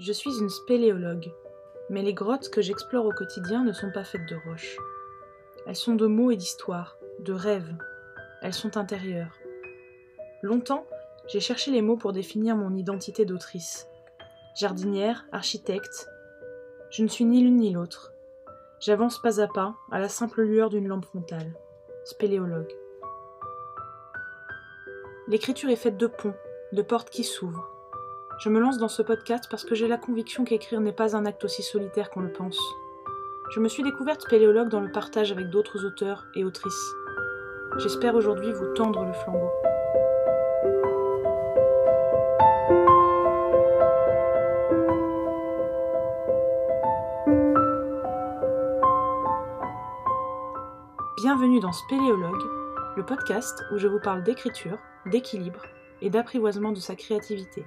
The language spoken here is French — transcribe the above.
Je suis une spéléologue, mais les grottes que j'explore au quotidien ne sont pas faites de roches. Elles sont de mots et d'histoires, de rêves. Elles sont intérieures. Longtemps, j'ai cherché les mots pour définir mon identité d'autrice. Jardinière, architecte, je ne suis ni l'une ni l'autre. J'avance pas à pas, à la simple lueur d'une lampe frontale. Spéléologue. L'écriture est faite de ponts, de portes qui s'ouvrent. Je me lance dans ce podcast parce que j'ai la conviction qu'écrire n'est pas un acte aussi solitaire qu'on le pense. Je me suis découverte spéléologue dans le partage avec d'autres auteurs et autrices. J'espère aujourd'hui vous tendre le flambeau. Bienvenue dans Spéléologue, le podcast où je vous parle d'écriture, d'équilibre et d'apprivoisement de sa créativité.